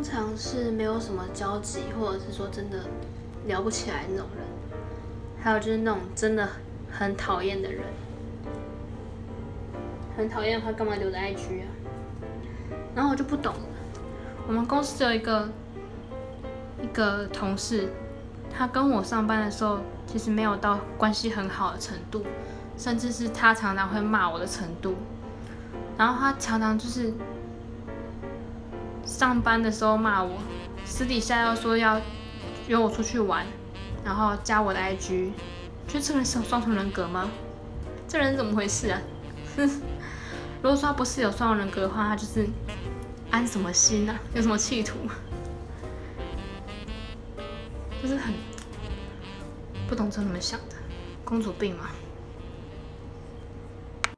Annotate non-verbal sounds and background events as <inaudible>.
通常是没有什么交集，或者是说真的聊不起来那种人。还有就是那种真的很讨厌的人，很讨厌的话干嘛留在 IG 啊？然后我就不懂了。我们公司有一个一个同事，他跟我上班的时候其实没有到关系很好的程度，甚至是他常常会骂我的程度。然后他常常就是上班的时候骂我，私底下要说要约我出去玩。然后加我的 IG，觉得这个人是有双重人格吗？这人怎么回事啊？哼 <laughs> 如果说他不是有双重人格的话，他就是安什么心啊？有什么企图？就是很不懂这怎么想的，公主病嘛。